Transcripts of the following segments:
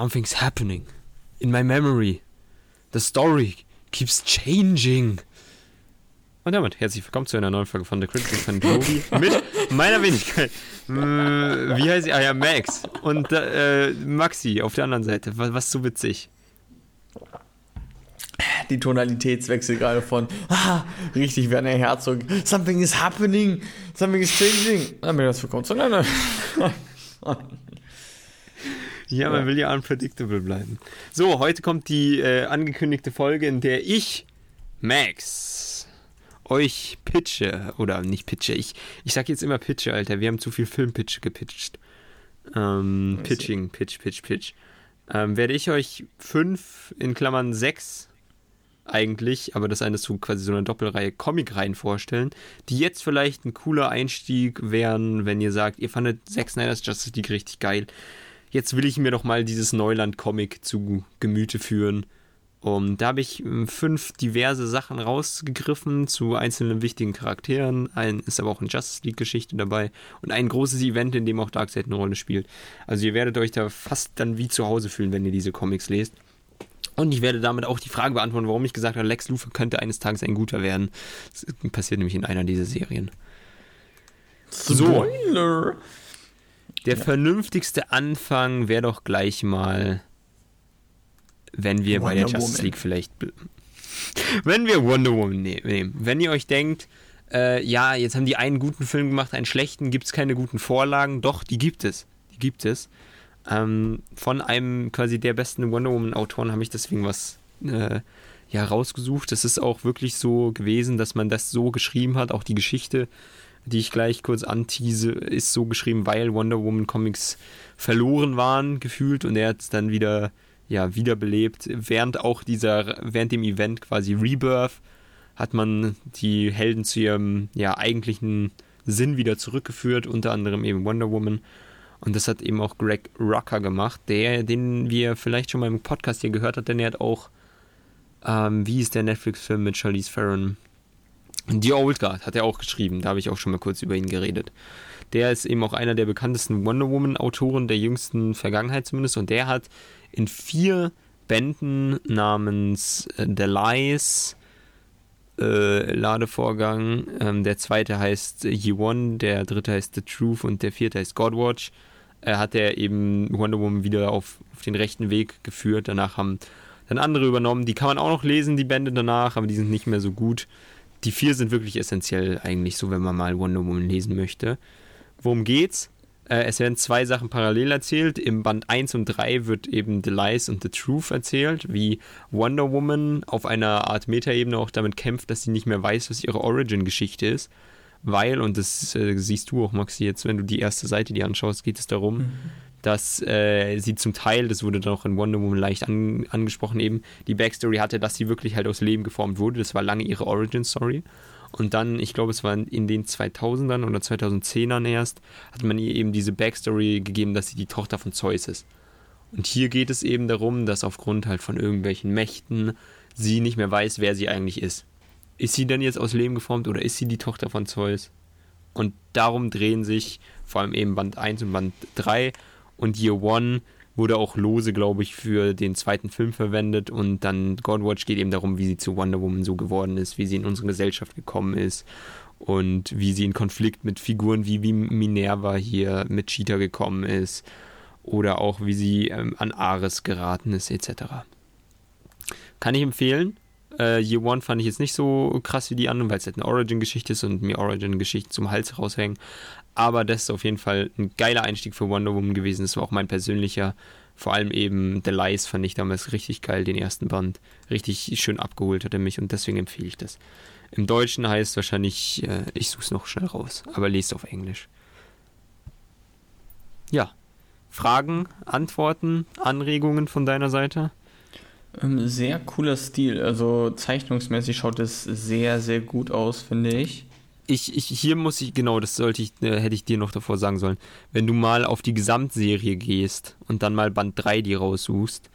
Something's happening in my memory. The story keeps changing. Und damit herzlich willkommen zu einer neuen Folge von The Critical von Jovi mit meiner Wenigkeit. Wie heißt sie? Ah ja, Max. Und äh, Maxi auf der anderen Seite. Was, was so witzig? Die Tonalitätswechsel gerade von ah, richtig Werner Herzog. Something is happening. Something is changing. Dann bin ich das willkommen zu einer Ja, man ja. will ja unpredictable bleiben. So, heute kommt die äh, angekündigte Folge, in der ich, Max, euch pitche. Oder nicht pitche, ich, ich sag jetzt immer pitche, Alter. Wir haben zu viel Filmpitch gepitcht. Ähm, Pitching, Pitch, Pitch, Pitch. Ähm, werde ich euch fünf, in Klammern sechs eigentlich, aber das eine ist so quasi so eine Doppelreihe Comic-Reihen vorstellen, die jetzt vielleicht ein cooler Einstieg wären, wenn ihr sagt, ihr fandet Zack Snyder's Justice League richtig geil jetzt will ich mir doch mal dieses Neuland-Comic zu Gemüte führen. Um, da habe ich ähm, fünf diverse Sachen rausgegriffen zu einzelnen wichtigen Charakteren. Ein ist aber auch eine Justice League-Geschichte dabei und ein großes Event, in dem auch Darkseid eine Rolle spielt. Also ihr werdet euch da fast dann wie zu Hause fühlen, wenn ihr diese Comics lest. Und ich werde damit auch die Frage beantworten, warum ich gesagt habe, Lex Luthor könnte eines Tages ein guter werden. Das passiert nämlich in einer dieser Serien. Spoiler! So. Der ja. vernünftigste Anfang wäre doch gleich mal, wenn wir Wonder bei der Justice Woman. League vielleicht. Wenn wir Wonder Woman ne-, nehmen. Wenn ihr euch denkt, äh, ja, jetzt haben die einen guten Film gemacht, einen schlechten, gibt es keine guten Vorlagen. Doch, die gibt es. Die gibt es. Ähm, von einem quasi der besten Wonder Woman-Autoren habe ich deswegen was äh, ja, rausgesucht. Es ist auch wirklich so gewesen, dass man das so geschrieben hat, auch die Geschichte die ich gleich kurz antease, ist so geschrieben, weil Wonder Woman Comics verloren waren, gefühlt, und er hat es dann wieder, ja, wiederbelebt. Während auch dieser, während dem Event quasi Rebirth, hat man die Helden zu ihrem, ja, eigentlichen Sinn wieder zurückgeführt, unter anderem eben Wonder Woman. Und das hat eben auch Greg Rucker gemacht, der, den wir vielleicht schon mal im Podcast hier gehört hat, denn er hat auch, ähm, wie ist der Netflix-Film mit Charlize Theron? The Old Guard hat er auch geschrieben, da habe ich auch schon mal kurz über ihn geredet. Der ist eben auch einer der bekanntesten Wonder Woman-Autoren der jüngsten Vergangenheit zumindest und der hat in vier Bänden namens äh, The Lies, äh, Ladevorgang, ähm, der zweite heißt Ye One, der dritte heißt The Truth und der vierte heißt Godwatch, äh, hat er eben Wonder Woman wieder auf, auf den rechten Weg geführt. Danach haben dann andere übernommen, die kann man auch noch lesen, die Bände danach, aber die sind nicht mehr so gut die vier sind wirklich essentiell eigentlich so, wenn man mal Wonder Woman lesen möchte. Worum geht's? Äh, es werden zwei Sachen parallel erzählt. Im Band 1 und 3 wird eben The Lies und The Truth erzählt, wie Wonder Woman auf einer Art Metaebene auch damit kämpft, dass sie nicht mehr weiß, was ihre Origin-Geschichte ist. Weil, und das äh, siehst du auch, Maxi, jetzt, wenn du die erste Seite dir anschaust, geht es darum, mhm dass äh, sie zum Teil, das wurde dann auch in Wonder Woman leicht an, angesprochen, eben die Backstory hatte, dass sie wirklich halt aus Leben geformt wurde. Das war lange ihre Origin-Story. Und dann, ich glaube, es war in den 2000ern oder 2010ern erst, hat man ihr eben diese Backstory gegeben, dass sie die Tochter von Zeus ist. Und hier geht es eben darum, dass aufgrund halt von irgendwelchen Mächten sie nicht mehr weiß, wer sie eigentlich ist. Ist sie denn jetzt aus Leben geformt oder ist sie die Tochter von Zeus? Und darum drehen sich vor allem eben Band 1 und Band 3 und Year One wurde auch lose, glaube ich, für den zweiten Film verwendet und dann Godwatch geht eben darum, wie sie zu Wonder Woman so geworden ist, wie sie in unsere Gesellschaft gekommen ist und wie sie in Konflikt mit Figuren wie, wie Minerva hier mit Cheetah gekommen ist oder auch wie sie ähm, an Ares geraten ist etc. Kann ich empfehlen. Äh, Year One fand ich jetzt nicht so krass wie die anderen, weil es halt eine Origin-Geschichte ist und mir Origin-Geschichten zum Hals raushängen. Aber das ist auf jeden Fall ein geiler Einstieg für Wonder Woman gewesen. Das war auch mein persönlicher. Vor allem eben The Lies fand ich damals richtig geil, den ersten Band. Richtig schön abgeholt hat er mich und deswegen empfehle ich das. Im Deutschen heißt wahrscheinlich, äh, ich suche es noch schnell raus, aber lest auf Englisch. Ja. Fragen, Antworten, Anregungen von deiner Seite? Ähm, sehr cooler Stil. Also zeichnungsmäßig schaut es sehr, sehr gut aus, finde ich ich, ich, hier muss ich, genau, das sollte ich, äh, hätte ich dir noch davor sagen sollen. Wenn du mal auf die Gesamtserie gehst und dann mal Band 3 die raussuchst,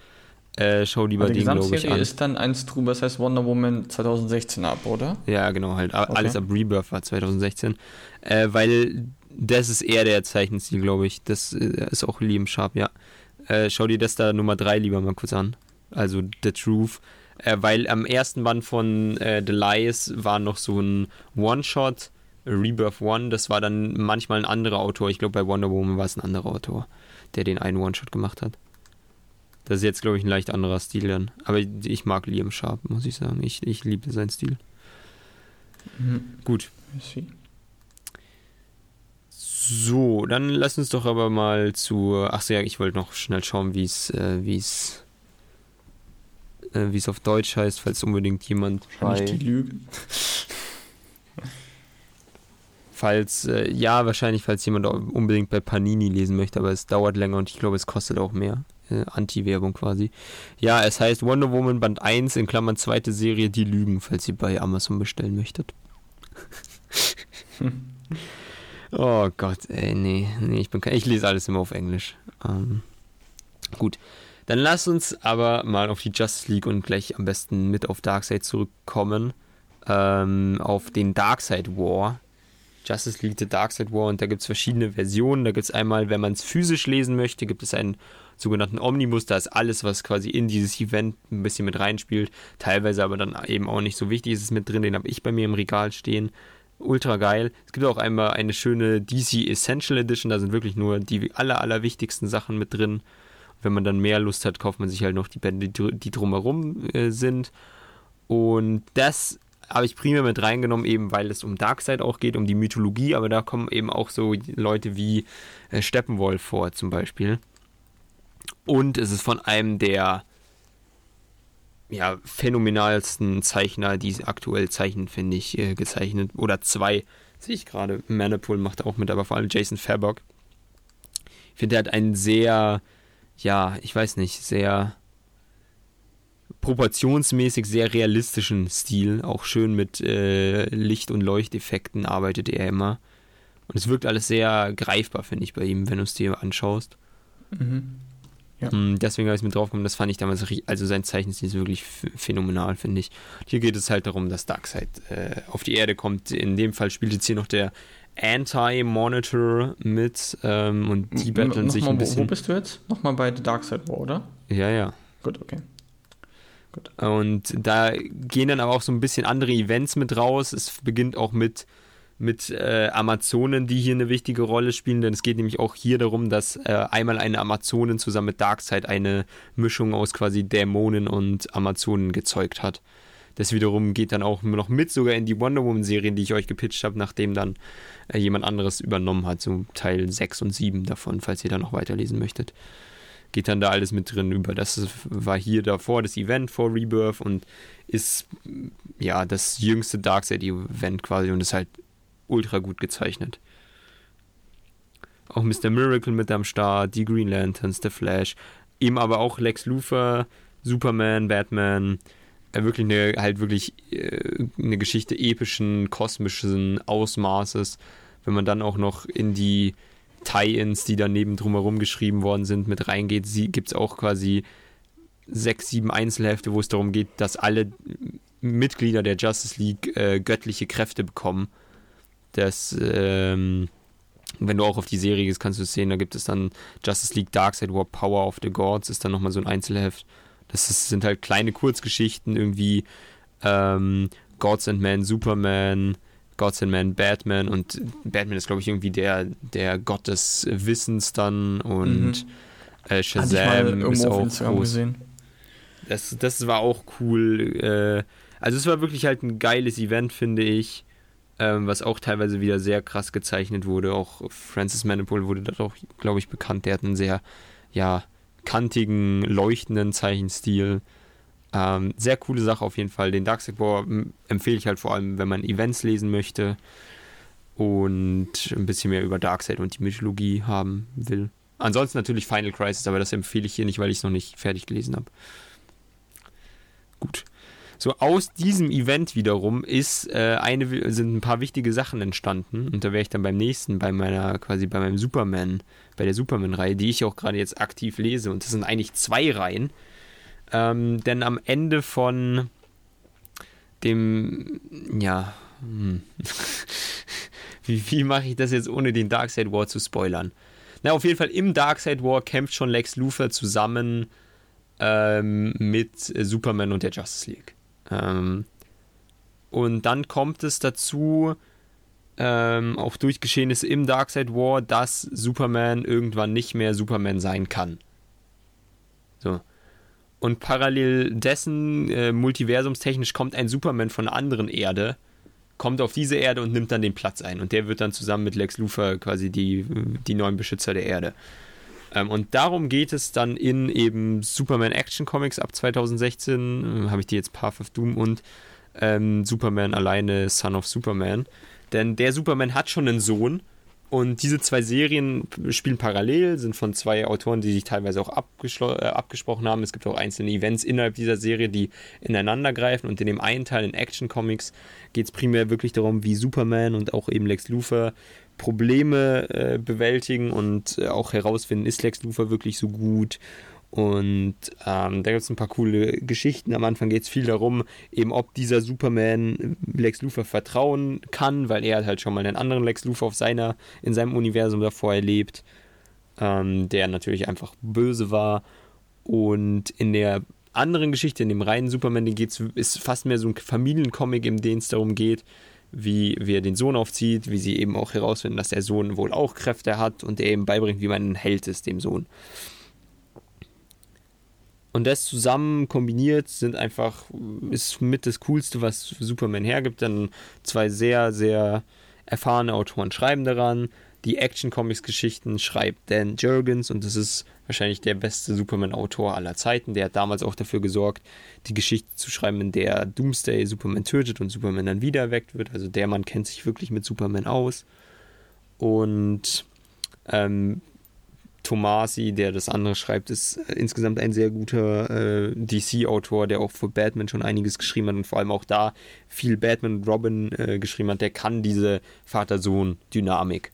äh, schau lieber den, glaube ich, an. ist dann eins drüber, das heißt Wonder Woman 2016 ab, oder? Ja, genau, halt. Okay. Alles ab Rebirth war 2016. Äh, weil das ist eher der Zeichenstil, glaube ich. Das äh, ist auch Liam Sharp, ja. äh, schau dir das da Nummer 3 lieber mal kurz an. Also The Truth. Äh, weil am ersten Band von äh, The Lies war noch so ein One-Shot, Rebirth One. Das war dann manchmal ein anderer Autor. Ich glaube, bei Wonder Woman war es ein anderer Autor, der den einen One-Shot gemacht hat. Das ist jetzt, glaube ich, ein leicht anderer Stil dann. Aber ich mag Liam Sharp, muss ich sagen. Ich, ich liebe seinen Stil. Mhm. Gut. So, dann lass uns doch aber mal zu. Ach so, ja, ich wollte noch schnell schauen, wie es, äh, wie es, äh, wie es auf Deutsch heißt, falls unbedingt jemand. Bei, die Lüge. falls, äh, ja, wahrscheinlich, falls jemand unbedingt bei Panini lesen möchte, aber es dauert länger und ich glaube, es kostet auch mehr. Äh, Anti-Werbung quasi. Ja, es heißt Wonder Woman Band 1 in Klammern zweite Serie Die Lügen, falls ihr bei Amazon bestellen möchtet. oh Gott, ey, nee, nee, ich bin kein, ich lese alles immer auf Englisch. Ähm, gut. Dann lass uns aber mal auf die Justice League und gleich am besten mit auf Darkseid zurückkommen. Ähm, auf den Darkseid War. Justice League The Darkseid War und da gibt es verschiedene Versionen. Da gibt es einmal, wenn man es physisch lesen möchte, gibt es einen sogenannten Omnibus. Da ist alles, was quasi in dieses Event ein bisschen mit reinspielt. Teilweise aber dann eben auch nicht so wichtig ist es mit drin. Den habe ich bei mir im Regal stehen. Ultra geil. Es gibt auch einmal eine schöne DC Essential Edition. Da sind wirklich nur die aller, aller wichtigsten Sachen mit drin. Wenn man dann mehr Lust hat, kauft man sich halt noch die Bände, die drumherum äh, sind. Und das habe ich primär mit reingenommen, eben weil es um Darkseid auch geht, um die Mythologie, aber da kommen eben auch so Leute wie äh, Steppenwolf vor zum Beispiel. Und es ist von einem der ja, phänomenalsten Zeichner, die aktuell zeichnen, finde ich, äh, gezeichnet. Oder zwei, sehe ich gerade. Manipul macht auch mit, aber vor allem Jason Fairbock. Ich finde, er hat einen sehr, ja, ich weiß nicht, sehr proportionsmäßig sehr realistischen Stil. Auch schön mit äh, Licht- und Leuchteffekten arbeitet er immer. Und es wirkt alles sehr greifbar, finde ich, bei ihm, wenn du es dir anschaust. Mhm. Ja. Mm, deswegen habe ich mit draufgekommen, das fand ich damals, also sein Zeichenstil ist wirklich phänomenal, finde ich. Hier geht es halt darum, dass Darkseid äh, auf die Erde kommt. In dem Fall spielt jetzt hier noch der Anti-Monitor mit ähm, und die battlen sich ein bisschen. Wo bist du jetzt? Nochmal bei The Darkseid War, oder? Ja, ja. Gut, okay. Gut. Und da gehen dann aber auch so ein bisschen andere Events mit raus. Es beginnt auch mit, mit äh, Amazonen, die hier eine wichtige Rolle spielen, denn es geht nämlich auch hier darum, dass äh, einmal eine Amazonin zusammen mit Darkseid eine Mischung aus quasi Dämonen und Amazonen gezeugt hat. Das wiederum geht dann auch noch mit sogar in die Wonder Woman-Serien, die ich euch gepitcht habe, nachdem dann äh, jemand anderes übernommen hat, so Teil 6 und 7 davon, falls ihr da noch weiterlesen möchtet geht dann da alles mit drin über. Das war hier davor das Event vor Rebirth und ist ja das jüngste Darkseid-Event quasi und ist halt ultra gut gezeichnet. Auch Mr. Miracle mit am Start, die Green Lanterns, der Flash, eben aber auch Lex Luthor, Superman, Batman, wirklich eine, halt wirklich äh, eine Geschichte epischen, kosmischen Ausmaßes. Wenn man dann auch noch in die Tie-Ins, die daneben drumherum geschrieben worden sind, mit reingeht, gibt es auch quasi sechs, sieben Einzelhefte, wo es darum geht, dass alle Mitglieder der Justice League äh, göttliche Kräfte bekommen. Das, ähm, wenn du auch auf die Serie gehst, kannst du es sehen, da gibt es dann Justice League Darkseid War Power of the Gods, ist dann nochmal so ein Einzelheft. Das ist, sind halt kleine Kurzgeschichten, irgendwie ähm, Gods and Men, Superman, Gods and Men Batman und Batman ist, glaube ich, irgendwie der, der Gott des Wissens dann und mhm. äh, Shazam ist auch groß. Gesehen. Das, das war auch cool. Äh, also es war wirklich halt ein geiles Event, finde ich, ähm, was auch teilweise wieder sehr krass gezeichnet wurde. Auch Francis Manipul wurde da doch, glaube ich, bekannt. Der hat einen sehr, ja, kantigen, leuchtenden Zeichenstil. Ähm, sehr coole Sache auf jeden Fall. Den Darkseid War empfehle ich halt vor allem, wenn man Events lesen möchte und ein bisschen mehr über Darkseid und die Mythologie haben will. Ansonsten natürlich Final Crisis, aber das empfehle ich hier nicht, weil ich es noch nicht fertig gelesen habe. Gut. So, aus diesem Event wiederum ist äh, eine, sind ein paar wichtige Sachen entstanden. Und da wäre ich dann beim nächsten, bei meiner, quasi bei meinem Superman, bei der Superman-Reihe, die ich auch gerade jetzt aktiv lese. Und das sind eigentlich zwei Reihen. Ähm, denn am Ende von dem, ja, hm. wie, wie mache ich das jetzt, ohne den Darkseid War zu spoilern? Na, auf jeden Fall im Darkseid War kämpft schon Lex Luthor zusammen ähm, mit Superman und der Justice League. Ähm, und dann kommt es dazu, ähm, auch durch Geschehnisse im Darkseid War, dass Superman irgendwann nicht mehr Superman sein kann. So. Und parallel dessen, äh, multiversumstechnisch, kommt ein Superman von einer anderen Erde, kommt auf diese Erde und nimmt dann den Platz ein. Und der wird dann zusammen mit Lex Luthor quasi die, die neuen Beschützer der Erde. Ähm, und darum geht es dann in eben Superman Action Comics ab 2016. Äh, Habe ich die jetzt Path of Doom und ähm, Superman alleine, Son of Superman. Denn der Superman hat schon einen Sohn und diese zwei Serien spielen parallel, sind von zwei Autoren, die sich teilweise auch äh, abgesprochen haben. Es gibt auch einzelne Events innerhalb dieser Serie, die ineinander greifen. Und in dem einen Teil in Action Comics geht es primär wirklich darum, wie Superman und auch eben Lex Luthor Probleme äh, bewältigen und äh, auch herausfinden, ist Lex Luthor wirklich so gut und ähm, da gibt es ein paar coole Geschichten. Am Anfang geht es viel darum, eben ob dieser Superman Lex Luthor vertrauen kann, weil er halt schon mal einen anderen Lex Luthor auf seiner, in seinem Universum davor erlebt, ähm, der natürlich einfach böse war. Und in der anderen Geschichte, in dem reinen Superman, den geht's, ist fast mehr so ein Familiencomic, in dem es darum geht, wie, wie er den Sohn aufzieht, wie sie eben auch herausfinden, dass der Sohn wohl auch Kräfte hat und er eben beibringt, wie man ein Held ist, dem Sohn. Und das zusammen kombiniert sind einfach, ist mit das Coolste, was Superman hergibt. Dann zwei sehr, sehr erfahrene Autoren schreiben daran. Die Action-Comics-Geschichten schreibt Dan Jurgens und das ist wahrscheinlich der beste Superman-Autor aller Zeiten. Der hat damals auch dafür gesorgt, die Geschichte zu schreiben, in der Doomsday Superman tötet und Superman dann wieder erweckt wird. Also der Mann kennt sich wirklich mit Superman aus. Und ähm, Tomasi, der das andere schreibt, ist äh, insgesamt ein sehr guter äh, DC-Autor, der auch für Batman schon einiges geschrieben hat und vor allem auch da viel Batman und Robin äh, geschrieben hat. Der kann diese Vater-Sohn-Dynamik.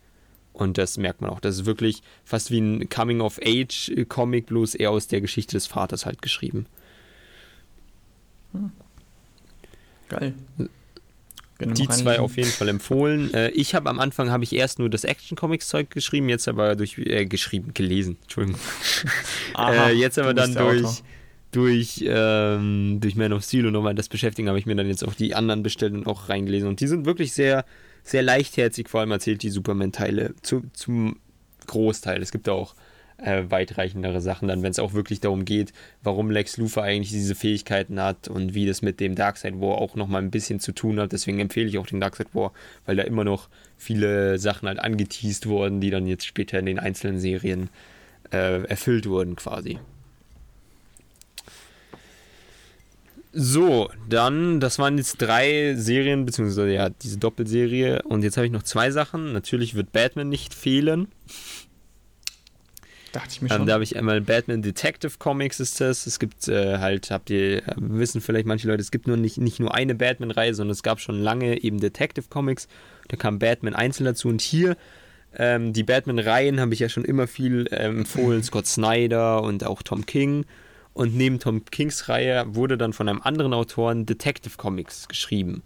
Und das merkt man auch. Das ist wirklich fast wie ein Coming-of-Age-Comic, bloß eher aus der Geschichte des Vaters halt geschrieben. Hm. Geil die zwei auf jeden Fall empfohlen. Äh, ich habe am Anfang habe ich erst nur das Action Comics Zeug geschrieben, jetzt aber durch äh, geschrieben gelesen, Entschuldigung. Aha, äh, jetzt aber dann durch durch ähm, durch Man of Steel und nochmal das beschäftigen, habe ich mir dann jetzt auch die anderen bestellt und auch reingelesen und die sind wirklich sehr sehr leichtherzig, vor allem erzählt die Superman Teile zu, zum Großteil. Es gibt auch äh, weitreichendere Sachen, dann wenn es auch wirklich darum geht, warum Lex Luthor eigentlich diese Fähigkeiten hat und wie das mit dem Darkseid War auch nochmal ein bisschen zu tun hat. Deswegen empfehle ich auch den Darkseid War, weil da immer noch viele Sachen halt angeteased wurden, die dann jetzt später in den einzelnen Serien äh, erfüllt wurden quasi. So, dann, das waren jetzt drei Serien, beziehungsweise ja, diese Doppelserie. Und jetzt habe ich noch zwei Sachen. Natürlich wird Batman nicht fehlen. Dachte ich mir ähm, schon. Ähm, da habe ich einmal Batman Detective Comics ist das. Es gibt äh, halt, habt ihr, äh, wissen vielleicht manche Leute, es gibt nur nicht, nicht nur eine Batman-Reihe, sondern es gab schon lange eben Detective Comics. Da kam Batman einzeln dazu und hier ähm, die Batman-Reihen habe ich ja schon immer viel ähm, empfohlen. Scott Snyder und auch Tom King. Und neben Tom Kings Reihe wurde dann von einem anderen Autoren Detective Comics geschrieben.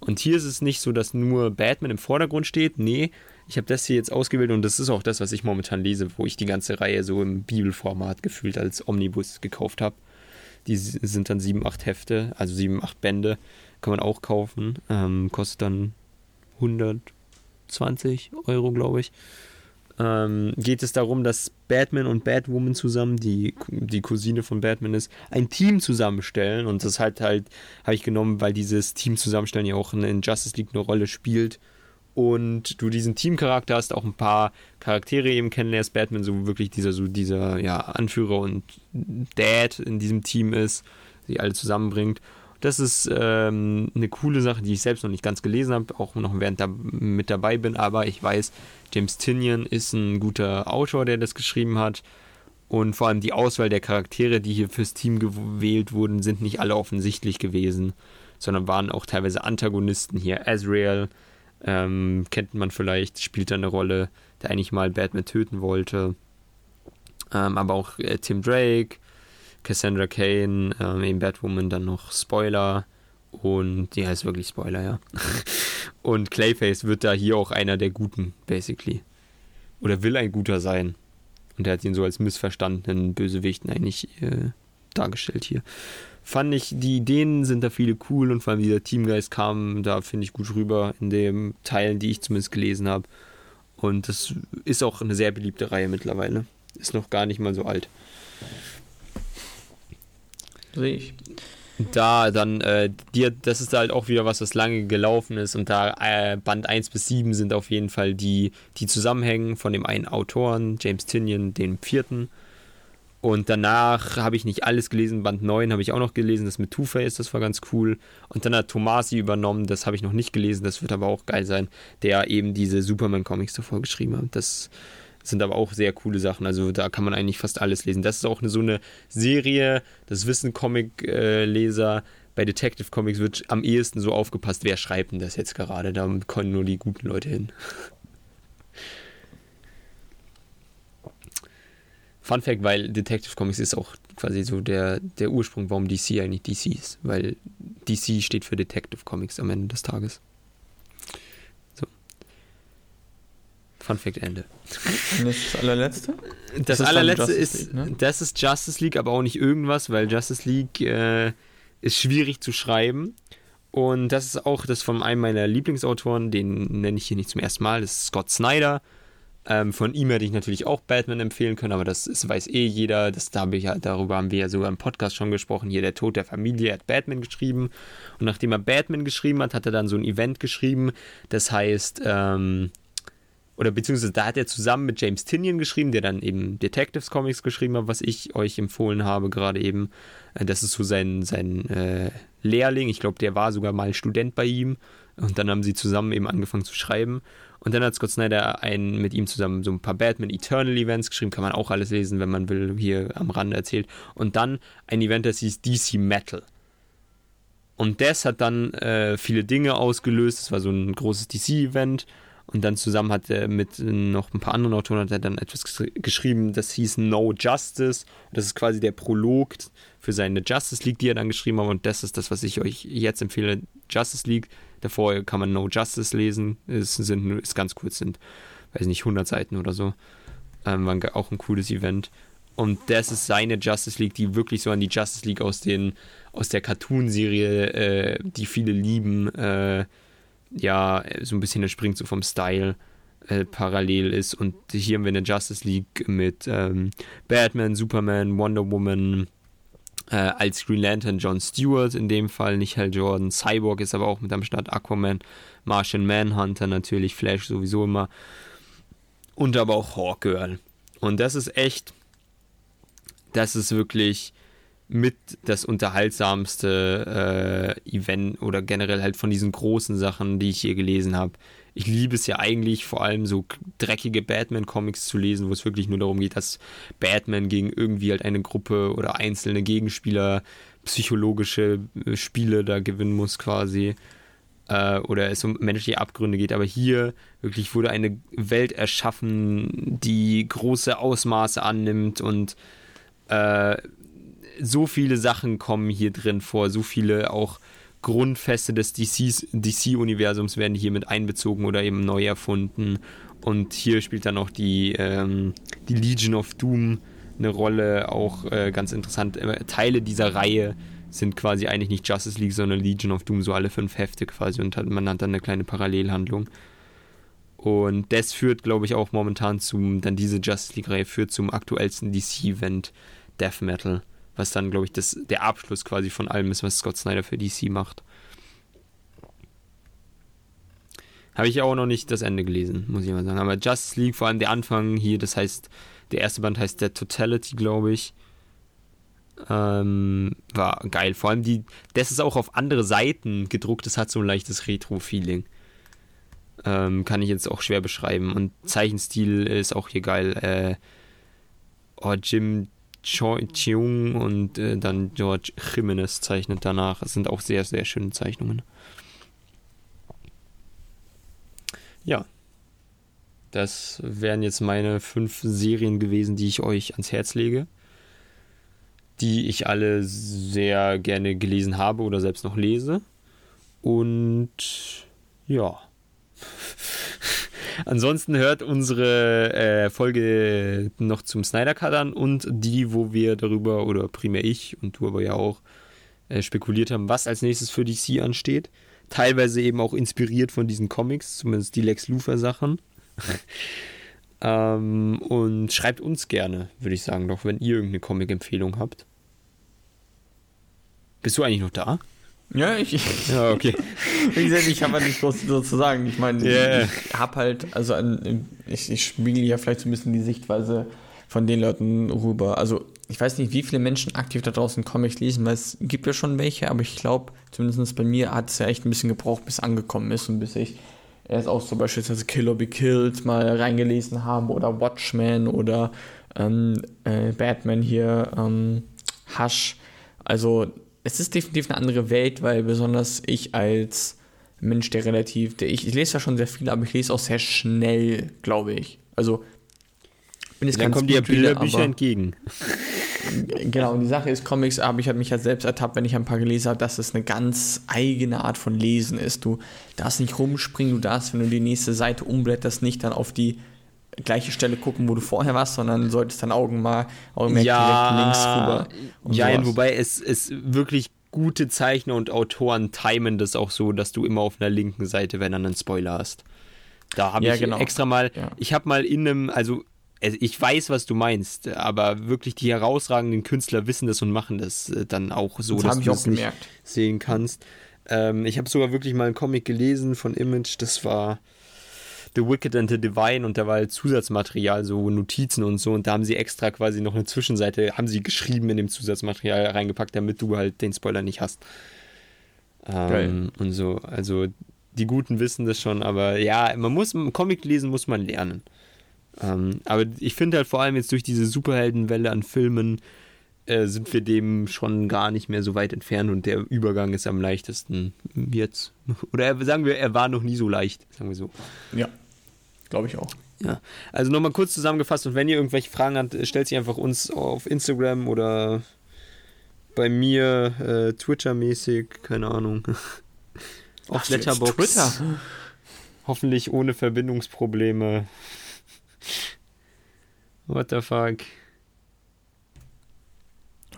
Und hier ist es nicht so, dass nur Batman im Vordergrund steht. Nee, ich habe das hier jetzt ausgewählt und das ist auch das, was ich momentan lese, wo ich die ganze Reihe so im Bibelformat gefühlt als Omnibus gekauft habe. Die sind dann sieben, acht Hefte, also sieben, acht Bände, kann man auch kaufen. Ähm, kostet dann 120 Euro, glaube ich. Ähm, geht es darum, dass Batman und Batwoman zusammen, die die Cousine von Batman ist, ein Team zusammenstellen. Und das halt halt, habe ich genommen, weil dieses Team zusammenstellen ja auch in Justice League eine Rolle spielt und du diesen Teamcharakter hast, auch ein paar Charaktere eben kennenlernst, Batman so wirklich dieser, so dieser ja, Anführer und Dad in diesem Team ist, die alle zusammenbringt. Das ist ähm, eine coole Sache, die ich selbst noch nicht ganz gelesen habe, auch noch während da mit dabei bin, aber ich weiß, James Tinian ist ein guter Autor, der das geschrieben hat. Und vor allem die Auswahl der Charaktere, die hier fürs Team gewählt wurden, sind nicht alle offensichtlich gewesen, sondern waren auch teilweise Antagonisten hier. Azrael, ähm, kennt man vielleicht, spielt da eine Rolle, der eigentlich mal Batman töten wollte. Ähm, aber auch äh, Tim Drake, Cassandra Kane, ähm, eben Batwoman, dann noch Spoiler und die heißt wirklich Spoiler, ja. und Clayface wird da hier auch einer der Guten, basically. Oder will ein Guter sein. Und er hat ihn so als missverstandenen Bösewichten eigentlich äh, dargestellt hier. Fand ich, die Ideen sind da viele cool und vor allem dieser Teamgeist kam da, finde ich, gut rüber in den Teilen, die ich zumindest gelesen habe. Und das ist auch eine sehr beliebte Reihe mittlerweile. Ist noch gar nicht mal so alt. Sehe ich. Da dann, äh, die, das ist halt auch wieder was, was lange gelaufen ist. Und da äh, Band 1 bis 7 sind auf jeden Fall die, die zusammenhängen von dem einen Autoren, James Tinian, dem vierten. Und danach habe ich nicht alles gelesen. Band 9 habe ich auch noch gelesen, das mit Two-Face, das war ganz cool. Und dann hat Tomasi übernommen, das habe ich noch nicht gelesen, das wird aber auch geil sein, der eben diese Superman-Comics davor geschrieben hat. Das sind aber auch sehr coole Sachen. Also da kann man eigentlich fast alles lesen. Das ist auch eine, so eine Serie, das wissen Comic-Leser. Bei Detective Comics wird am ehesten so aufgepasst, wer schreibt denn das jetzt gerade. Da kommen nur die guten Leute hin. Fun Fact, weil Detective Comics ist auch quasi so der, der Ursprung, warum DC eigentlich DC ist. Weil DC steht für Detective Comics am Ende des Tages. Fun Fact Ende. Und das allerletzte? Das, das allerletzte ist, League, ne? das ist Justice League, aber auch nicht irgendwas, weil Justice League äh, ist schwierig zu schreiben. Und das ist auch das von einem meiner Lieblingsautoren, den nenne ich hier nicht zum ersten Mal, das ist Scott Snyder. Ähm, von ihm hätte ich natürlich auch Batman empfehlen können, aber das ist, weiß eh jeder. Das, da hab ich, darüber haben wir ja sogar im Podcast schon gesprochen. Hier der Tod der Familie hat Batman geschrieben. Und nachdem er Batman geschrieben hat, hat er dann so ein Event geschrieben. Das heißt, ähm, oder beziehungsweise da hat er zusammen mit James Tinian geschrieben, der dann eben Detectives Comics geschrieben hat, was ich euch empfohlen habe, gerade eben. Äh, das ist so sein, sein äh, Lehrling. Ich glaube, der war sogar mal Student bei ihm. Und dann haben sie zusammen eben angefangen zu schreiben. Und dann hat Scott Snyder ein, mit ihm zusammen so ein paar Batman Eternal Events geschrieben, kann man auch alles lesen, wenn man will, hier am Rande erzählt. Und dann ein Event, das hieß DC Metal. Und das hat dann äh, viele Dinge ausgelöst. Es war so ein großes DC-Event. Und dann zusammen hat er mit noch ein paar anderen Autoren hat er dann etwas geschrieben, das hieß No Justice. Das ist quasi der Prolog für seine Justice League, die er dann geschrieben hat. Und das ist das, was ich euch jetzt empfehle. Justice League Davor kann man No Justice lesen. Es sind, ist ganz kurz, sind, weiß nicht, 100 Seiten oder so. Ähm, war auch ein cooles Event. Und das ist seine Justice League, die wirklich so an die Justice League aus, den, aus der Cartoon-Serie, äh, die viele lieben, äh, ja, so ein bisschen entspringt so vom Style äh, parallel ist. Und hier haben wir eine Justice League mit ähm, Batman, Superman, Wonder Woman, äh, als Green Lantern John Stewart in dem Fall, nicht Hal Jordan. Cyborg ist aber auch mit am Start. Aquaman, Martian Manhunter natürlich, Flash sowieso immer. Und aber auch Hawkgirl. Und das ist echt, das ist wirklich mit das unterhaltsamste äh, Event oder generell halt von diesen großen Sachen, die ich hier gelesen habe ich liebe es ja eigentlich vor allem so dreckige Batman-Comics zu lesen, wo es wirklich nur darum geht, dass Batman gegen irgendwie halt eine Gruppe oder einzelne Gegenspieler psychologische äh, Spiele da gewinnen muss quasi. Äh, oder es um menschliche Abgründe geht. Aber hier wirklich wurde eine Welt erschaffen, die große Ausmaße annimmt und äh, so viele Sachen kommen hier drin vor, so viele auch Grundfeste des DC-Universums werden hier mit einbezogen oder eben neu erfunden. Und hier spielt dann auch die, ähm, die Legion of Doom eine Rolle, auch äh, ganz interessant. Äh, Teile dieser Reihe sind quasi eigentlich nicht Justice League, sondern Legion of Doom, so alle fünf Hefte quasi und hat, man hat dann eine kleine Parallelhandlung. Und das führt, glaube ich, auch momentan zum, dann diese Justice League-Reihe führt zum aktuellsten DC-Event Death Metal was dann, glaube ich, das, der Abschluss quasi von allem ist, was Scott Snyder für DC macht. Habe ich auch noch nicht das Ende gelesen, muss ich mal sagen. Aber Justice League, vor allem der Anfang hier, das heißt, der erste Band heißt der Totality, glaube ich. Ähm, war geil. Vor allem die, das ist auch auf andere Seiten gedruckt, das hat so ein leichtes Retro-Feeling. Ähm, kann ich jetzt auch schwer beschreiben. Und Zeichenstil ist auch hier geil. Äh, oh, Jim Cheung und äh, dann George Jimenez zeichnet danach. Es sind auch sehr, sehr schöne Zeichnungen. Ja. Das wären jetzt meine fünf Serien gewesen, die ich euch ans Herz lege. Die ich alle sehr gerne gelesen habe oder selbst noch lese. Und ja. Ansonsten hört unsere äh, Folge noch zum Snyder Cut an und die, wo wir darüber, oder primär ich und du aber ja auch, äh, spekuliert haben, was als nächstes für DC ansteht. Teilweise eben auch inspiriert von diesen Comics, zumindest die Lex Luthor Sachen. ähm, und schreibt uns gerne, würde ich sagen, doch, wenn ihr irgendeine Comic-Empfehlung habt. Bist du eigentlich noch da? Ja, ich. Ja, okay. Wie gesagt, ich habe halt nicht groß so zu sagen. Ich meine, yeah. ich habe halt, also an, ich, ich spiegel ja vielleicht so ein bisschen die Sichtweise von den Leuten rüber. Also ich weiß nicht, wie viele Menschen aktiv da draußen Comics lesen, weil es gibt ja schon welche, aber ich glaube, zumindest bei mir hat es ja echt ein bisschen gebraucht, bis angekommen ist und bis ich erst auch so beispielsweise Kill or Be Killed mal reingelesen habe oder Watchmen oder ähm, äh, Batman hier, ähm, Hush. Also es ist definitiv eine andere Welt, weil besonders ich als Mensch, der relativ, der ich, ich lese ja schon sehr viel, aber ich lese auch sehr schnell, glaube ich. Also bin jetzt Dann kommen dir ja Bilderbücher entgegen. Genau, und die Sache ist, Comics habe ich halt mich halt selbst ertappt, wenn ich ein paar gelesen habe, dass es eine ganz eigene Art von Lesen ist. Du darfst nicht rumspringen, du darfst, wenn du die nächste Seite umblätterst, nicht dann auf die gleiche Stelle gucken, wo du vorher warst, sondern solltest dein Augen mal Augenmerk ja, direkt links rüber. Ja, sowas. wobei es, es wirklich gute Zeichner und Autoren timen das auch so, dass du immer auf einer linken Seite, wenn dann einen Spoiler hast. Da habe ja, ich genau. extra mal, ja. ich habe mal in einem, also ich weiß, was du meinst, aber wirklich die herausragenden Künstler wissen das und machen das äh, dann auch so, das dass du es nicht sehen kannst. Ähm, ich habe sogar wirklich mal einen Comic gelesen von Image, das war The Wicked and the Divine und da war halt Zusatzmaterial, so Notizen und so und da haben sie extra quasi noch eine Zwischenseite, haben sie geschrieben in dem Zusatzmaterial reingepackt, damit du halt den Spoiler nicht hast. Ähm, und so, also die Guten wissen das schon, aber ja, man muss, Comic lesen muss man lernen. Ähm, aber ich finde halt vor allem jetzt durch diese Superheldenwelle an Filmen äh, sind wir dem schon gar nicht mehr so weit entfernt und der Übergang ist am leichtesten jetzt. Oder sagen wir, er war noch nie so leicht, sagen wir so. Ja, glaube ich auch. Ja, also nochmal kurz zusammengefasst und wenn ihr irgendwelche Fragen habt, stellt sie einfach uns auf Instagram oder bei mir äh, Twitter-mäßig, keine Ahnung. auf Letterbox. Twitter. Hoffentlich ohne Verbindungsprobleme. What the fuck?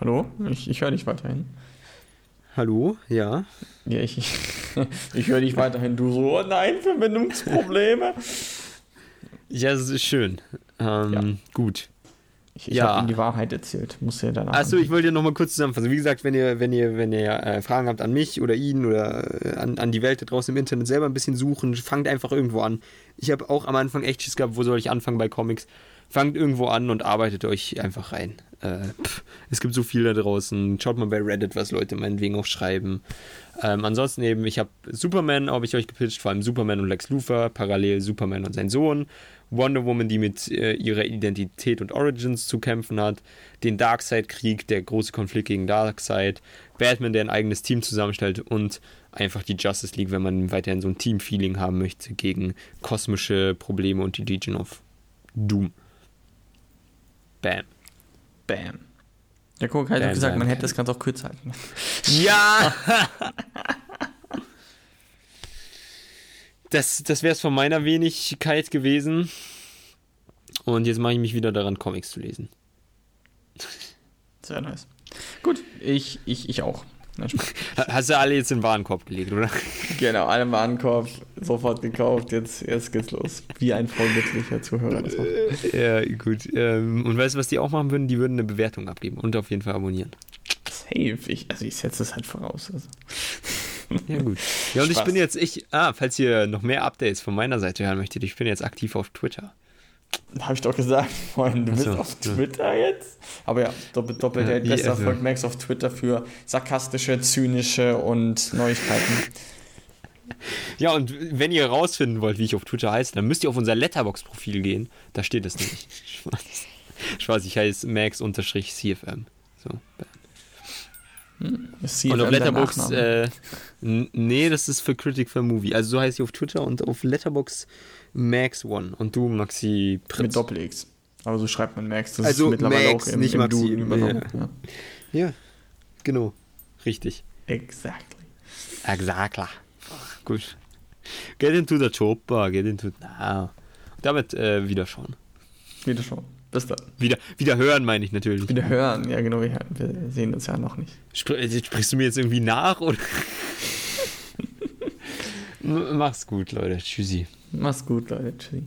Hallo? Ich, ich höre dich weiterhin. Hallo? Ja? Ja, ich, ich, ich höre dich weiterhin. Du so, oh nein, Verbindungsprobleme. ja, das ist schön. Ähm, ja. Gut. Ich, ich ja. habe ihm die Wahrheit erzählt. Muss ja danach. Achso, ich wollte dir nochmal kurz zusammenfassen. Wie gesagt, wenn ihr, wenn ihr, wenn ihr äh, Fragen habt an mich oder ihn oder äh, an, an die Welt da draußen im Internet selber ein bisschen suchen, fangt einfach irgendwo an. Ich habe auch am Anfang echt Schiss gehabt, wo soll ich anfangen bei Comics? Fangt irgendwo an und arbeitet euch einfach rein. Äh, pff, es gibt so viel da draußen. Schaut mal bei Reddit, was Leute meinetwegen auch schreiben. Ähm, ansonsten eben, ich habe Superman, habe ich euch gepitcht, vor allem Superman und Lex Luthor, parallel Superman und sein Sohn Wonder Woman, die mit äh, ihrer Identität und Origins zu kämpfen hat, den Darkseid-Krieg, der große Konflikt gegen Darkseid, Batman, der ein eigenes Team zusammenstellt und einfach die Justice League, wenn man weiterhin so ein Team-Feeling haben möchte gegen kosmische Probleme und die Legion of Doom. Bam. Bam. Ja, guck, halt bam, gesagt, bam, man hätte das ganz auch kürzer halten. Ja! das, das wäre es von meiner Wenigkeit gewesen. Und jetzt mache ich mich wieder daran, Comics zu lesen. Sehr nice. Gut, ich, ich, ich auch. Hast du alle jetzt in den Warenkorb gelegt, oder? Genau, alle im Warenkorb, sofort gekauft, jetzt, jetzt geht's los. Wie ein vollglücklicher Zuhörer das macht. Ja, gut. Ähm, und weißt du, was die auch machen würden? Die würden eine Bewertung abgeben und auf jeden Fall abonnieren. Safe. Ich, also ich setze das halt voraus. Also. Ja, gut. Ja, und Spaß. ich bin jetzt, ich, ah, falls ihr noch mehr Updates von meiner Seite hören möchtet, ich bin jetzt aktiv auf Twitter. Habe ich doch gesagt, Freund, du bist so, auf Twitter ja. jetzt? Aber ja, doppelt, doppelt ja, bester also. Erfolg Max auf Twitter für sarkastische, zynische und Neuigkeiten. Ja, und wenn ihr herausfinden wollt, wie ich auf Twitter heiße, dann müsst ihr auf unser Letterbox-Profil gehen. Da steht es nämlich. Spaß, ich heiße Max-CFM. So, hm, und auf Letterbox, äh, nee, das ist für Critic for Movie. Also so heißt sie auf Twitter und auf Letterbox Max One und du Maxi Prinz. Mit Doppel-X. Aber so schreibt man Max. Das also ist mittlerweile Max, auch im, nicht im Maxi. übernommen. Ja. Ja. ja. genau. Richtig. Exactly. Exactly. Gut. Get into the chopper, get into now. damit äh, wieder schauen. Wieder schauen. Bis dann. Wieder, wieder hören, meine ich natürlich. Wieder hören, ja genau, wir, wir sehen uns ja noch nicht. Spr äh, sprichst du mir jetzt irgendwie nach oder? Mach's gut, Leute. Tschüssi. Mach's gut, Leute. Tschüssi.